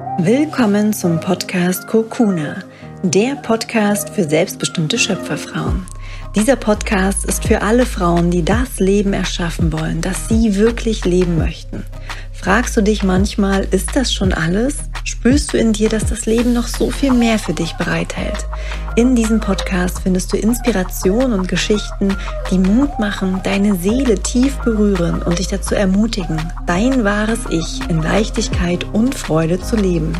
Willkommen zum Podcast Kokuna, der Podcast für selbstbestimmte Schöpferfrauen. Dieser Podcast ist für alle Frauen, die das Leben erschaffen wollen, das sie wirklich leben möchten. Fragst du dich manchmal, ist das schon alles? Spürst du in dir, dass das Leben noch so viel mehr für dich bereithält? In diesem Podcast findest du Inspiration und Geschichten, die Mut machen, deine Seele tief berühren und dich dazu ermutigen, dein wahres Ich in Leichtigkeit und Freude zu leben.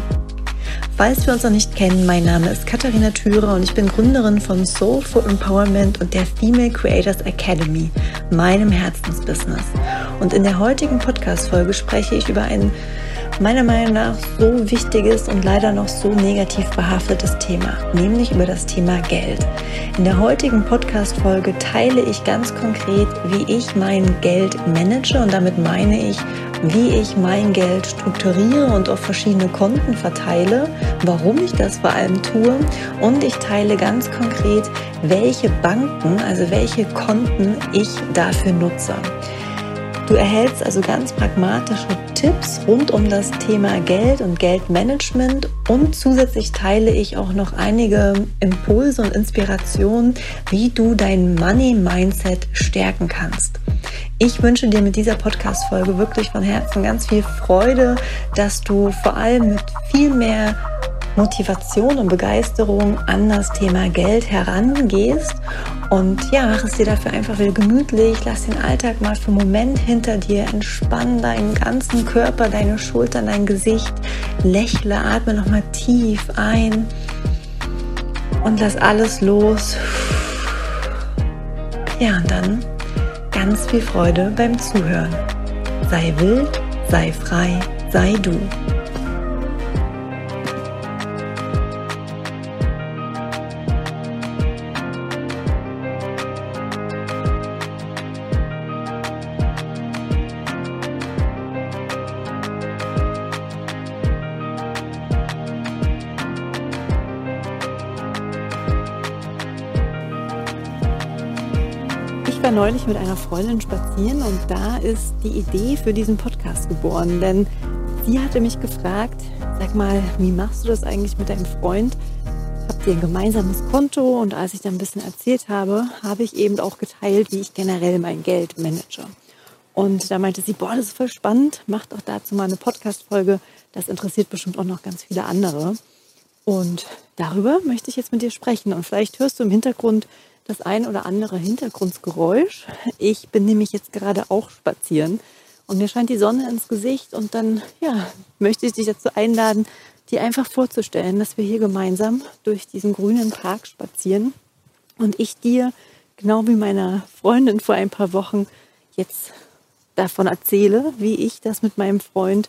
Falls wir uns noch nicht kennen, mein Name ist Katharina Thürer und ich bin Gründerin von Soulful Empowerment und der Female Creators Academy, meinem Herzensbusiness. Und in der heutigen Podcast-Folge spreche ich über ein meiner Meinung nach so wichtiges und leider noch so negativ behaftetes Thema, nämlich über das Thema Geld. In der heutigen Podcast-Folge teile ich ganz konkret, wie ich mein Geld manage und damit meine ich, wie ich mein Geld strukturiere und auf verschiedene Konten verteile, warum ich das vor allem tue und ich teile ganz konkret, welche Banken, also welche Konten ich dafür nutze. Du erhältst also ganz pragmatische Tipps rund um das Thema Geld und Geldmanagement und zusätzlich teile ich auch noch einige Impulse und Inspirationen, wie du dein Money Mindset stärken kannst. Ich wünsche dir mit dieser Podcast-Folge wirklich von Herzen ganz viel Freude, dass du vor allem mit viel mehr Motivation und Begeisterung an das Thema Geld herangehst. Und ja, mach es dir dafür einfach wieder gemütlich. Lass den Alltag mal für einen Moment hinter dir. Entspann deinen ganzen Körper, deine Schultern, dein Gesicht. Lächle, atme nochmal tief ein. Und lass alles los. Ja, und dann ganz viel Freude beim Zuhören. Sei wild, sei frei, sei du. War neulich mit einer Freundin spazieren und da ist die Idee für diesen Podcast geboren. Denn sie hatte mich gefragt, sag mal, wie machst du das eigentlich mit deinem Freund? Habt ihr ein gemeinsames Konto? Und als ich dann ein bisschen erzählt habe, habe ich eben auch geteilt, wie ich generell mein Geld manage. Und da meinte sie, boah, das ist voll spannend, macht auch dazu mal eine Podcast-Folge. Das interessiert bestimmt auch noch ganz viele andere. Und darüber möchte ich jetzt mit dir sprechen. Und vielleicht hörst du im Hintergrund das ein oder andere Hintergrundgeräusch. Ich bin nämlich jetzt gerade auch spazieren und mir scheint die Sonne ins Gesicht und dann ja, möchte ich dich dazu einladen, dir einfach vorzustellen, dass wir hier gemeinsam durch diesen grünen Park spazieren und ich dir, genau wie meiner Freundin vor ein paar Wochen, jetzt davon erzähle, wie ich das mit meinem Freund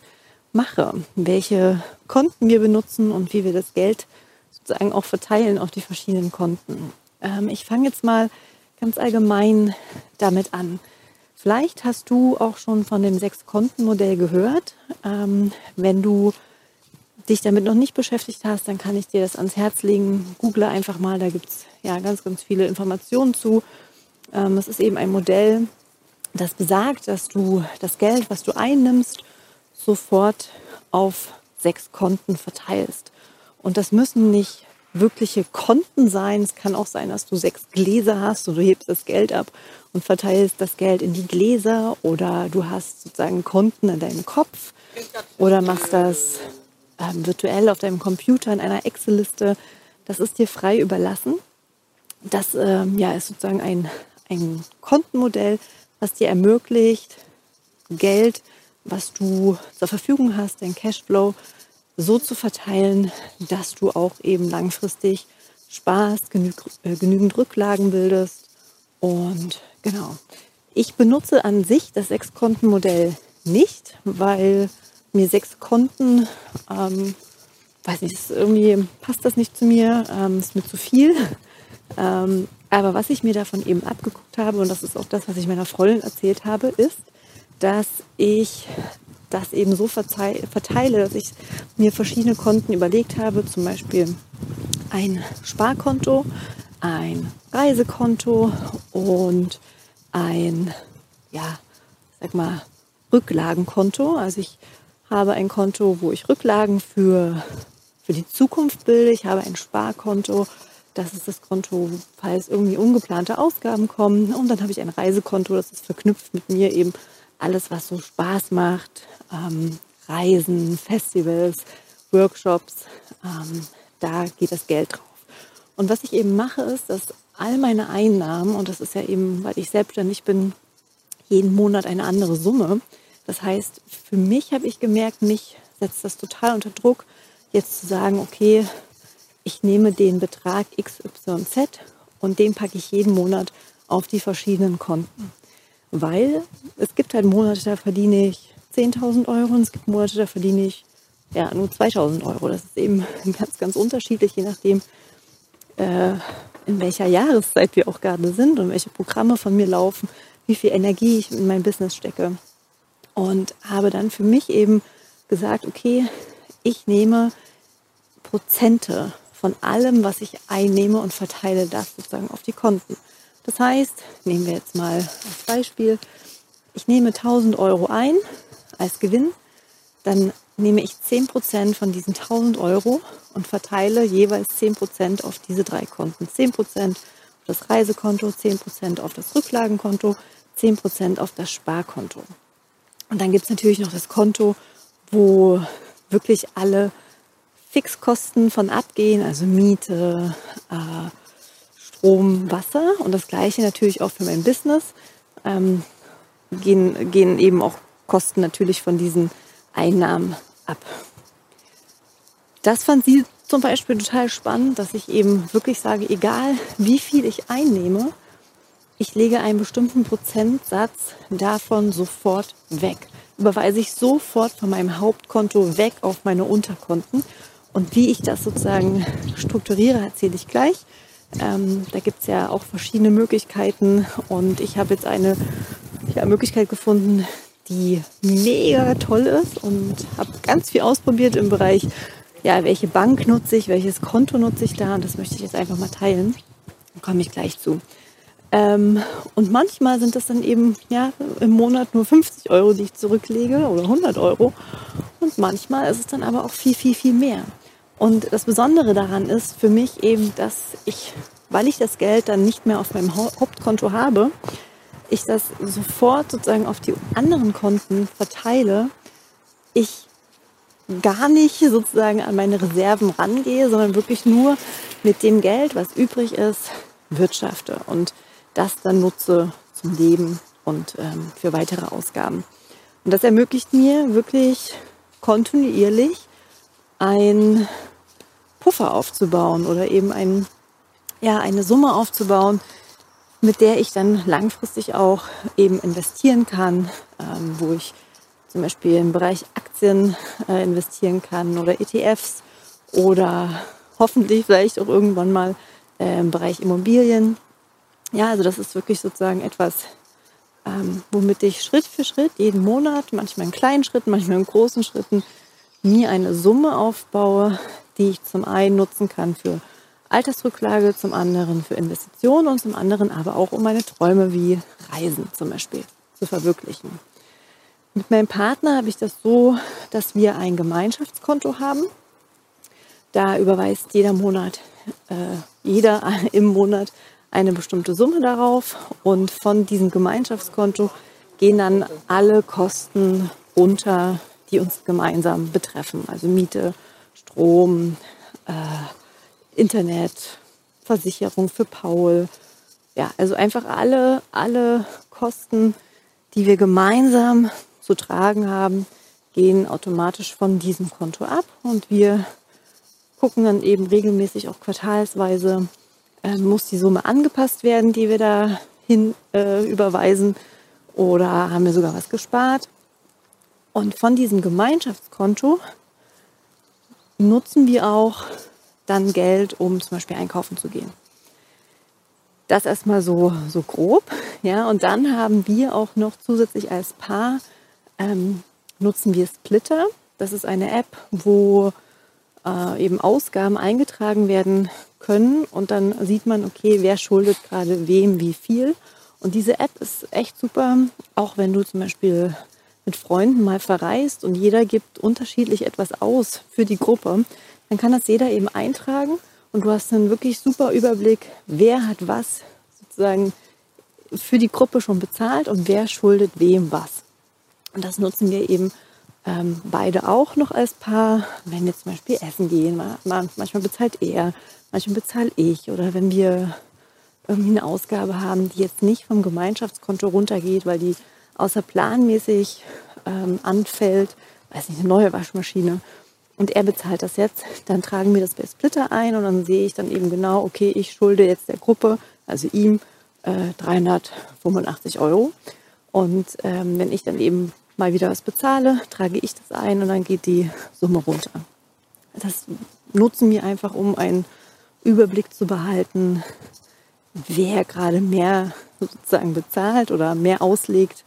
mache, welche Konten wir benutzen und wie wir das Geld sozusagen auch verteilen auf die verschiedenen Konten. Ähm, ich fange jetzt mal ganz allgemein damit an. Vielleicht hast du auch schon von dem Sechs-Konten-Modell gehört. Ähm, wenn du dich damit noch nicht beschäftigt hast, dann kann ich dir das ans Herz legen. Google einfach mal, da gibt es ja ganz, ganz viele Informationen zu. Ähm, es ist eben ein Modell, das besagt, dass du das Geld, was du einnimmst, sofort auf sechs Konten verteilst. Und das müssen nicht wirkliche Konten sein. Es kann auch sein, dass du sechs Gläser hast und du hebst das Geld ab und verteilst das Geld in die Gläser oder du hast sozusagen Konten in deinem Kopf oder machst das ähm, virtuell auf deinem Computer in einer Excel-Liste. Das ist dir frei überlassen. Das ähm, ja, ist sozusagen ein, ein Kontenmodell, was dir ermöglicht, Geld, was du zur Verfügung hast, dein Cashflow, so zu verteilen, dass du auch eben langfristig Spaß, genü äh, genügend Rücklagen bildest. Und genau, ich benutze an sich das Sechs-Konten-Modell nicht, weil mir sechs Konten, ähm, weiß nicht, irgendwie passt das nicht zu mir, ähm, ist mir zu viel. Ähm, aber was ich mir davon eben abgeguckt habe, und das ist auch das, was ich meiner Freundin erzählt habe, ist, dass ich das eben so verteile, dass ich mir verschiedene Konten überlegt habe, zum Beispiel ein Sparkonto, ein Reisekonto und ein, ja, sag mal, Rücklagenkonto. Also ich habe ein Konto, wo ich Rücklagen für, für die Zukunft bilde. Ich habe ein Sparkonto. Das ist das Konto, falls irgendwie ungeplante Ausgaben kommen. Und dann habe ich ein Reisekonto, das ist verknüpft mit mir eben alles, was so Spaß macht. Ähm, Reisen, Festivals, Workshops. Ähm, da geht das Geld drauf. Und was ich eben mache, ist, dass all meine Einnahmen, und das ist ja eben, weil ich selbstständig bin, jeden Monat eine andere Summe. Das heißt, für mich habe ich gemerkt, mich setzt das total unter Druck, jetzt zu sagen, okay, ich nehme den Betrag XYZ und den packe ich jeden Monat auf die verschiedenen Konten. Weil es gibt halt Monate, da verdiene ich 10.000 Euro und es gibt Monate, da verdiene ich ja nur 2.000 Euro. Das ist eben ganz, ganz unterschiedlich, je nachdem, äh, in welcher Jahreszeit wir auch gerade sind und welche Programme von mir laufen, wie viel Energie ich in mein Business stecke. Und habe dann für mich eben gesagt, okay, ich nehme Prozente von allem, was ich einnehme und verteile das sozusagen auf die Konten. Das heißt, nehmen wir jetzt mal als Beispiel, ich nehme 1000 Euro ein als Gewinn, dann nehme ich 10% von diesen 1000 Euro und verteile jeweils 10% auf diese drei Konten. 10% auf das Reisekonto, 10% auf das Rücklagenkonto, 10% auf das Sparkonto. Und dann gibt es natürlich noch das Konto, wo wirklich alle Fixkosten von abgehen, also Miete, äh, Strom, Wasser und das gleiche natürlich auch für mein Business. Ähm, gehen, gehen eben auch Kosten natürlich von diesen Einnahmen ab. Das fand sie zum Beispiel total spannend, dass ich eben wirklich sage, egal wie viel ich einnehme, ich lege einen bestimmten Prozentsatz davon sofort weg. Überweise ich sofort von meinem Hauptkonto weg auf meine Unterkonten und wie ich das sozusagen strukturiere, erzähle ich gleich. Ähm, da gibt es ja auch verschiedene Möglichkeiten und ich habe jetzt eine ja, Möglichkeit gefunden, die mega toll ist und habe ganz viel ausprobiert im Bereich, ja, welche Bank nutze ich, welches Konto nutze ich da und das möchte ich jetzt einfach mal teilen. Da komme ich gleich zu. Ähm, und manchmal sind das dann eben ja, im Monat nur 50 Euro, die ich zurücklege oder 100 Euro. Und manchmal ist es dann aber auch viel, viel, viel mehr. Und das Besondere daran ist für mich eben, dass ich, weil ich das Geld dann nicht mehr auf meinem Hauptkonto habe, ich das sofort sozusagen auf die anderen Konten verteile, ich gar nicht sozusagen an meine Reserven rangehe, sondern wirklich nur mit dem Geld, was übrig ist, wirtschafte und das dann nutze zum Leben und ähm, für weitere Ausgaben. Und das ermöglicht mir wirklich kontinuierlich ein Puffer aufzubauen oder eben ein, ja, eine Summe aufzubauen, mit der ich dann langfristig auch eben investieren kann, ähm, wo ich zum Beispiel im Bereich Aktien äh, investieren kann oder ETFs oder hoffentlich vielleicht auch irgendwann mal äh, im Bereich Immobilien. Ja, also das ist wirklich sozusagen etwas, ähm, womit ich Schritt für Schritt jeden Monat, manchmal in kleinen Schritten, manchmal in großen Schritten, mir eine Summe aufbaue, die ich zum einen nutzen kann für Altersrücklage, zum anderen für Investitionen und zum anderen aber auch um meine Träume wie Reisen zum Beispiel zu verwirklichen. Mit meinem Partner habe ich das so, dass wir ein Gemeinschaftskonto haben. Da überweist jeder Monat, äh, jeder im Monat eine bestimmte Summe darauf und von diesem Gemeinschaftskonto gehen dann alle Kosten runter, die uns gemeinsam betreffen. Also Miete, Strom, äh, Internet, Versicherung für Paul. Ja, also einfach alle, alle Kosten, die wir gemeinsam zu tragen haben, gehen automatisch von diesem Konto ab und wir gucken dann eben regelmäßig auch quartalsweise, äh, muss die Summe angepasst werden, die wir da hin äh, überweisen oder haben wir sogar was gespart. Und von diesem Gemeinschaftskonto nutzen wir auch dann Geld, um zum Beispiel einkaufen zu gehen. Das erstmal so, so grob. Ja, und dann haben wir auch noch zusätzlich als Paar ähm, nutzen wir Splitter. Das ist eine App, wo äh, eben Ausgaben eingetragen werden können und dann sieht man, okay, wer schuldet gerade wem wie viel. Und diese App ist echt super, auch wenn du zum Beispiel mit Freunden mal verreist und jeder gibt unterschiedlich etwas aus für die Gruppe, dann kann das jeder eben eintragen und du hast einen wirklich super Überblick, wer hat was sozusagen für die Gruppe schon bezahlt und wer schuldet wem was. Und das nutzen wir eben ähm, beide auch noch als Paar, wenn wir zum Beispiel essen gehen. Manchmal bezahlt er, manchmal bezahle ich. Oder wenn wir irgendwie eine Ausgabe haben, die jetzt nicht vom Gemeinschaftskonto runtergeht, weil die außerplanmäßig ähm, anfällt, weiß nicht, eine neue Waschmaschine. Und er bezahlt das jetzt, dann tragen wir das bei Splitter ein und dann sehe ich dann eben genau, okay, ich schulde jetzt der Gruppe, also ihm, äh, 385 Euro. Und ähm, wenn ich dann eben mal wieder was bezahle, trage ich das ein und dann geht die Summe runter. Das nutzen wir einfach, um einen Überblick zu behalten, wer gerade mehr sozusagen bezahlt oder mehr auslegt,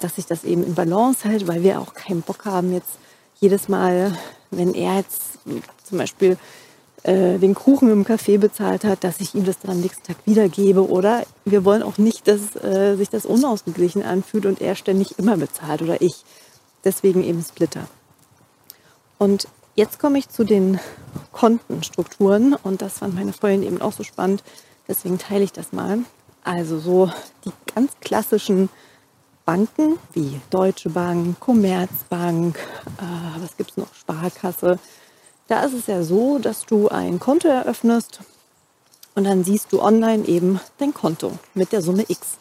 dass sich das eben in Balance hält, weil wir auch keinen Bock haben, jetzt jedes Mal, wenn er jetzt zum Beispiel äh, den Kuchen im Café bezahlt hat, dass ich ihm das dann am nächsten Tag wiedergebe. Oder wir wollen auch nicht, dass äh, sich das unausgeglichen anfühlt und er ständig immer bezahlt oder ich. Deswegen eben Splitter. Und jetzt komme ich zu den Kontenstrukturen und das fand meine Freundin eben auch so spannend. Deswegen teile ich das mal. Also so die ganz klassischen Banken wie Deutsche Bank, Commerzbank, äh, was gibt es noch, Sparkasse, da ist es ja so, dass du ein Konto eröffnest und dann siehst du online eben dein Konto mit der Summe X.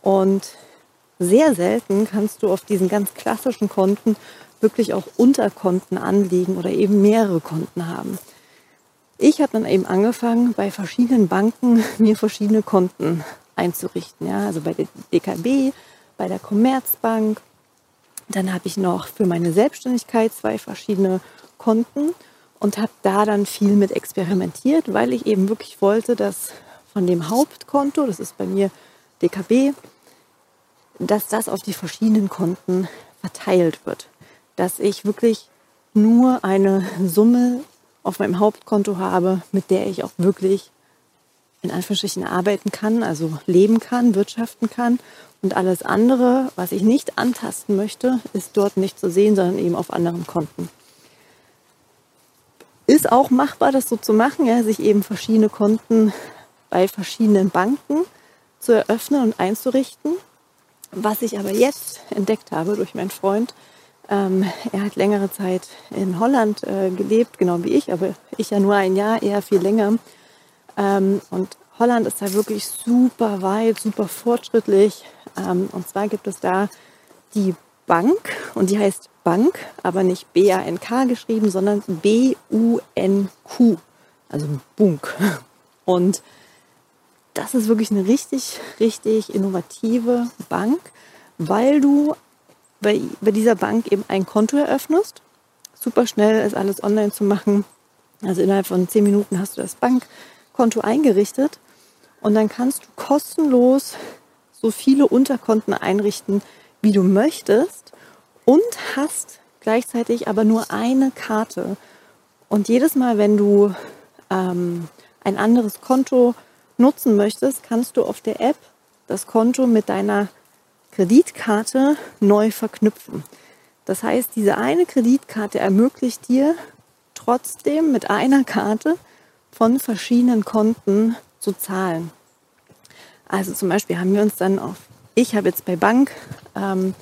Und sehr selten kannst du auf diesen ganz klassischen Konten wirklich auch Unterkonten anlegen oder eben mehrere Konten haben. Ich habe dann eben angefangen, bei verschiedenen Banken mir verschiedene Konten einzurichten. Ja, also bei der DKB, bei der Commerzbank. Dann habe ich noch für meine Selbstständigkeit zwei verschiedene Konten und habe da dann viel mit experimentiert, weil ich eben wirklich wollte, dass von dem Hauptkonto, das ist bei mir DKB, dass das auf die verschiedenen Konten verteilt wird. Dass ich wirklich nur eine Summe auf meinem Hauptkonto habe, mit der ich auch wirklich in Anführungsstrichen arbeiten kann, also leben kann, wirtschaften kann. Und alles andere, was ich nicht antasten möchte, ist dort nicht zu sehen, sondern eben auf anderen Konten. Ist auch machbar, das so zu machen, ja, sich eben verschiedene Konten bei verschiedenen Banken zu eröffnen und einzurichten. Was ich aber jetzt entdeckt habe durch meinen Freund, ähm, er hat längere Zeit in Holland äh, gelebt, genau wie ich, aber ich ja nur ein Jahr, eher viel länger. Ähm, und Holland ist da wirklich super weit, super fortschrittlich. Ähm, und zwar gibt es da die Bank und die heißt Bank, aber nicht B-A-N-K geschrieben, sondern B-U-N-Q, also Bunk. Und das ist wirklich eine richtig, richtig innovative Bank, weil du bei, bei dieser Bank eben ein Konto eröffnest. Super schnell ist alles online zu machen. Also innerhalb von zehn Minuten hast du das Bankkonto eingerichtet und dann kannst du kostenlos so viele Unterkonten einrichten, wie du möchtest und hast gleichzeitig aber nur eine Karte. Und jedes Mal, wenn du ähm, ein anderes Konto nutzen möchtest, kannst du auf der App das Konto mit deiner Kreditkarte neu verknüpfen. Das heißt, diese eine Kreditkarte ermöglicht dir trotzdem mit einer Karte von verschiedenen Konten zu zahlen. Also zum Beispiel haben wir uns dann auf, ich habe jetzt bei Bank ähm,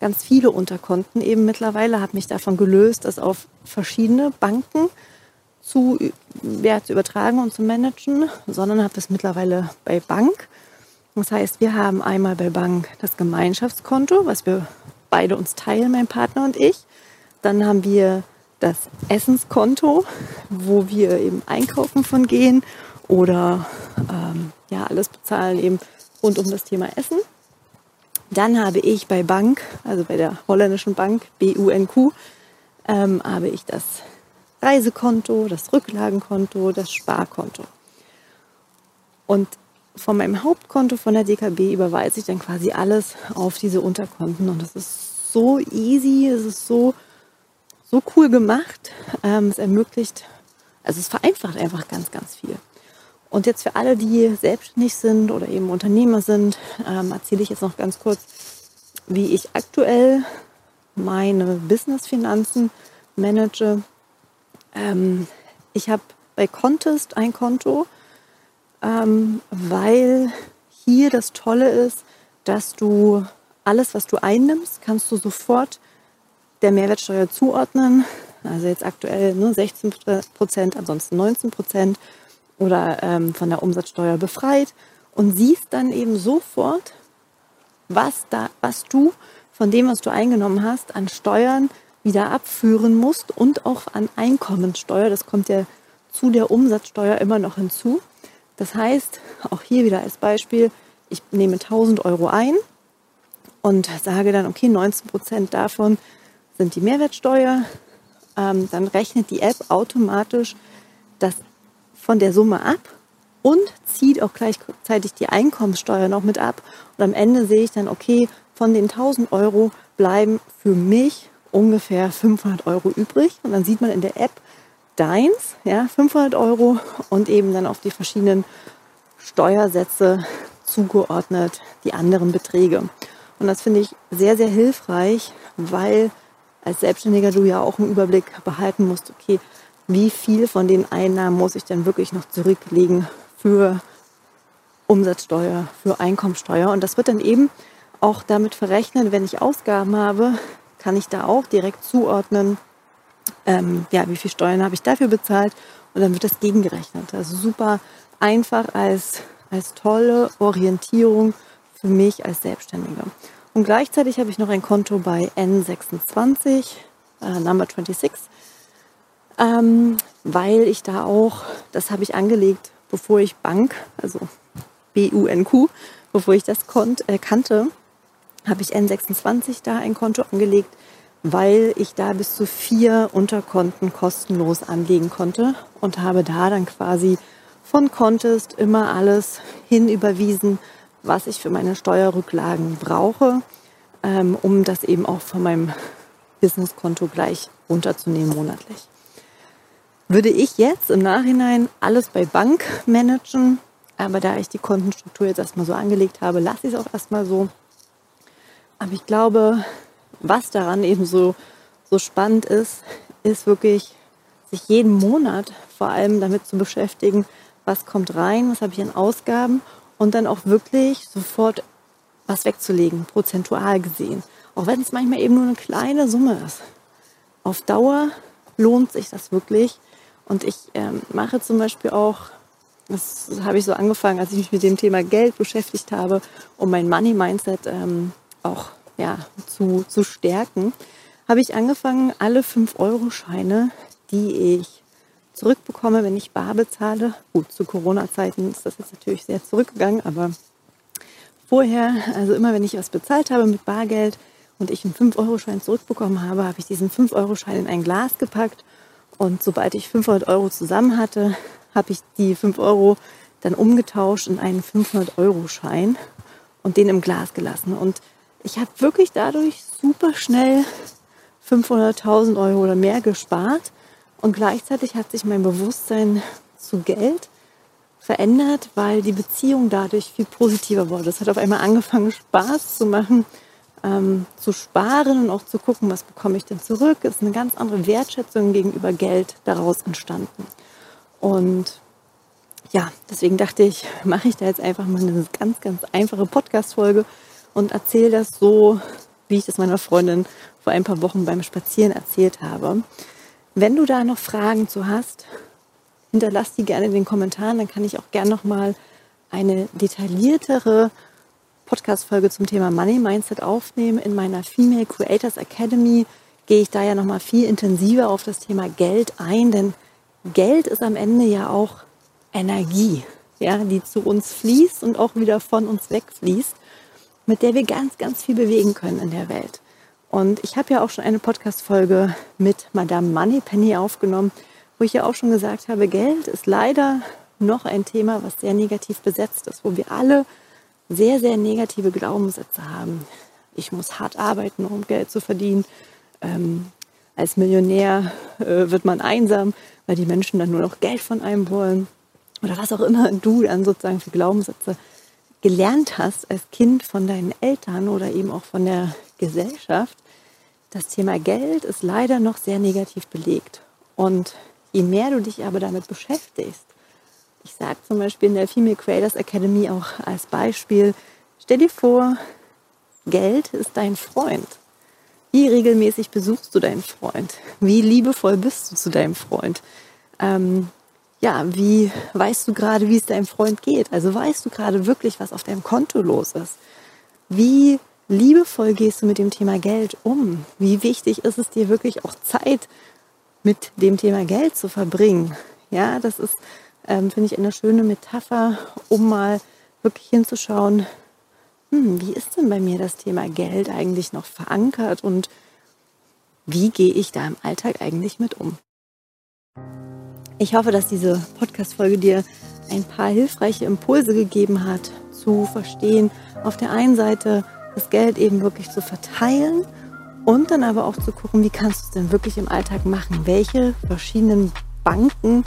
ganz viele Unterkonten eben mittlerweile, habe mich davon gelöst, das auf verschiedene Banken zu, ja, zu übertragen und zu managen, sondern habe es mittlerweile bei Bank. Das heißt, wir haben einmal bei Bank das Gemeinschaftskonto, was wir beide uns teilen, mein Partner und ich. Dann haben wir das Essenskonto, wo wir eben einkaufen von gehen oder ähm, ja alles bezahlen eben rund um das Thema Essen. Dann habe ich bei Bank, also bei der holländischen Bank BUNQ, ähm, habe ich das Reisekonto, das Rücklagenkonto, das Sparkonto. Und von meinem Hauptkonto von der DKB überweise ich dann quasi alles auf diese Unterkonten. Und das ist so easy, es ist so, so cool gemacht. Ähm, es ermöglicht, also es vereinfacht einfach ganz, ganz viel. Und jetzt für alle, die selbstständig sind oder eben Unternehmer sind, ähm, erzähle ich jetzt noch ganz kurz, wie ich aktuell meine Business-Finanzen manage. Ähm, ich habe bei Contest ein Konto, ähm, weil hier das Tolle ist, dass du alles, was du einnimmst, kannst du sofort der Mehrwertsteuer zuordnen. Also jetzt aktuell ne, 16 Prozent, ansonsten 19 Prozent oder ähm, von der Umsatzsteuer befreit und siehst dann eben sofort, was, da, was du von dem, was du eingenommen hast, an Steuern wieder abführen musst und auch an Einkommensteuer. Das kommt ja zu der Umsatzsteuer immer noch hinzu. Das heißt, auch hier wieder als Beispiel, ich nehme 1000 Euro ein und sage dann, okay, 19 Prozent davon sind die Mehrwertsteuer. Ähm, dann rechnet die App automatisch das von der Summe ab und zieht auch gleichzeitig die Einkommenssteuer noch mit ab. Und am Ende sehe ich dann, okay, von den 1000 Euro bleiben für mich ungefähr 500 Euro übrig. Und dann sieht man in der App deins, ja, 500 Euro und eben dann auf die verschiedenen Steuersätze zugeordnet die anderen Beträge. Und das finde ich sehr, sehr hilfreich, weil als Selbstständiger du ja auch einen Überblick behalten musst, okay, wie viel von den Einnahmen muss ich denn wirklich noch zurücklegen für Umsatzsteuer, für Einkommensteuer. Und das wird dann eben auch damit verrechnet, wenn ich Ausgaben habe, kann ich da auch direkt zuordnen, ähm, ja, wie viel Steuern habe ich dafür bezahlt und dann wird das gegengerechnet. Also super einfach als, als tolle Orientierung für mich als Selbstständige. Und gleichzeitig habe ich noch ein Konto bei N26, äh, Number 26, ähm, weil ich da auch, das habe ich angelegt, bevor ich Bank, also B-U-N-Q, bevor ich das konnt, äh, kannte, habe ich N26 da ein Konto angelegt, weil ich da bis zu vier Unterkonten kostenlos anlegen konnte und habe da dann quasi von Contest immer alles hinüberwiesen, was ich für meine Steuerrücklagen brauche, ähm, um das eben auch von meinem Businesskonto gleich runterzunehmen monatlich. Würde ich jetzt im Nachhinein alles bei Bank managen, aber da ich die Kontenstruktur jetzt erstmal so angelegt habe, lasse ich es auch erstmal so. Aber ich glaube, was daran eben so, so spannend ist, ist wirklich, sich jeden Monat vor allem damit zu beschäftigen, was kommt rein, was habe ich an Ausgaben und dann auch wirklich sofort was wegzulegen, prozentual gesehen. Auch wenn es manchmal eben nur eine kleine Summe ist. Auf Dauer lohnt sich das wirklich. Und ich ähm, mache zum Beispiel auch, das habe ich so angefangen, als ich mich mit dem Thema Geld beschäftigt habe, um mein Money-Mindset ähm, auch ja, zu, zu stärken, habe ich angefangen, alle 5-Euro-Scheine, die ich zurückbekomme, wenn ich bar bezahle. Gut, zu Corona-Zeiten ist das jetzt natürlich sehr zurückgegangen, aber vorher, also immer wenn ich was bezahlt habe mit Bargeld und ich einen 5-Euro-Schein zurückbekommen habe, habe ich diesen 5-Euro-Schein in ein Glas gepackt und sobald ich 500 Euro zusammen hatte, habe ich die 5 Euro dann umgetauscht in einen 500-Euro-Schein und den im Glas gelassen. Und ich habe wirklich dadurch super schnell 500.000 Euro oder mehr gespart und gleichzeitig hat sich mein Bewusstsein zu Geld verändert, weil die Beziehung dadurch viel positiver wurde. Es hat auf einmal angefangen, Spaß zu machen, ähm, zu sparen und auch zu gucken, was bekomme ich denn zurück. Ist eine ganz andere Wertschätzung gegenüber Geld daraus entstanden. Und ja, deswegen dachte ich, mache ich da jetzt einfach mal eine ganz, ganz einfache Podcast-Folge und erzähle das so, wie ich das meiner Freundin vor ein paar Wochen beim Spazieren erzählt habe. Wenn du da noch Fragen zu hast, hinterlass die gerne in den Kommentaren, dann kann ich auch gerne noch mal eine detailliertere Podcast-Folge zum Thema Money Mindset aufnehmen. In meiner Female Creators Academy gehe ich da ja noch mal viel intensiver auf das Thema Geld ein, denn Geld ist am Ende ja auch Energie, ja, die zu uns fließt und auch wieder von uns wegfließt, mit der wir ganz, ganz viel bewegen können in der Welt. Und ich habe ja auch schon eine Podcast-Folge mit Madame Moneypenny aufgenommen, wo ich ja auch schon gesagt habe, Geld ist leider noch ein Thema, was sehr negativ besetzt ist, wo wir alle sehr, sehr negative Glaubenssätze haben. Ich muss hart arbeiten, um Geld zu verdienen. Ähm, als Millionär äh, wird man einsam, weil die Menschen dann nur noch Geld von einem wollen. Oder was auch immer du dann sozusagen für Glaubenssätze gelernt hast als Kind von deinen Eltern oder eben auch von der Gesellschaft, das Thema Geld ist leider noch sehr negativ belegt. Und je mehr du dich aber damit beschäftigst, ich sage zum Beispiel in der Female Creators Academy auch als Beispiel, stell dir vor, Geld ist dein Freund. Wie regelmäßig besuchst du deinen Freund? Wie liebevoll bist du zu deinem Freund? Ähm, ja, wie weißt du gerade, wie es deinem Freund geht? Also weißt du gerade wirklich, was auf deinem Konto los ist? Wie liebevoll gehst du mit dem Thema Geld um? Wie wichtig ist es dir wirklich auch Zeit mit dem Thema Geld zu verbringen? Ja, das ist, ähm, finde ich, eine schöne Metapher, um mal wirklich hinzuschauen, hm, wie ist denn bei mir das Thema Geld eigentlich noch verankert und wie gehe ich da im Alltag eigentlich mit um? Ich hoffe, dass diese Podcast-Folge dir ein paar hilfreiche Impulse gegeben hat, zu verstehen, auf der einen Seite das Geld eben wirklich zu verteilen und dann aber auch zu gucken, wie kannst du es denn wirklich im Alltag machen? Welche verschiedenen Banken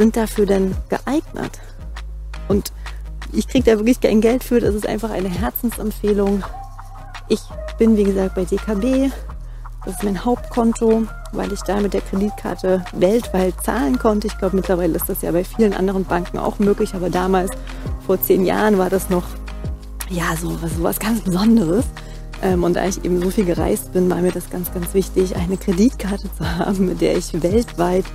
sind dafür denn geeignet? Und ich kriege da wirklich kein Geld für, das ist einfach eine Herzensempfehlung. Ich bin, wie gesagt, bei DKB. Das ist mein Hauptkonto, weil ich da mit der Kreditkarte weltweit zahlen konnte. Ich glaube, mittlerweile ist das ja bei vielen anderen Banken auch möglich, aber damals, vor zehn Jahren, war das noch ja, so was, so was ganz Besonderes. Ähm, und da ich eben so viel gereist bin, war mir das ganz, ganz wichtig, eine Kreditkarte zu haben, mit der ich weltweit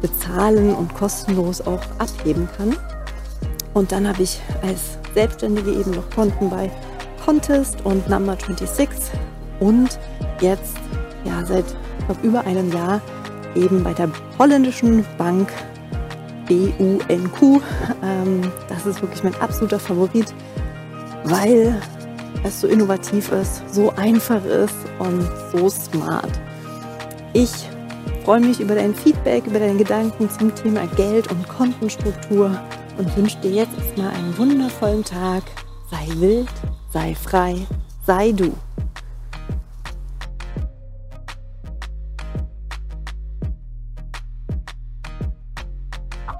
bezahlen und kostenlos auch abheben kann. Und dann habe ich als Selbstständige eben noch Konten bei Contest und Number 26 und jetzt ja seit glaub, über einem Jahr eben bei der holländischen Bank BUNQ. Ähm, das ist wirklich mein absoluter Favorit weil es so innovativ ist, so einfach ist und so smart. Ich freue mich über dein Feedback, über deine Gedanken zum Thema Geld und Kontenstruktur und wünsche dir jetzt erstmal einen wundervollen Tag. Sei wild, sei frei, sei du.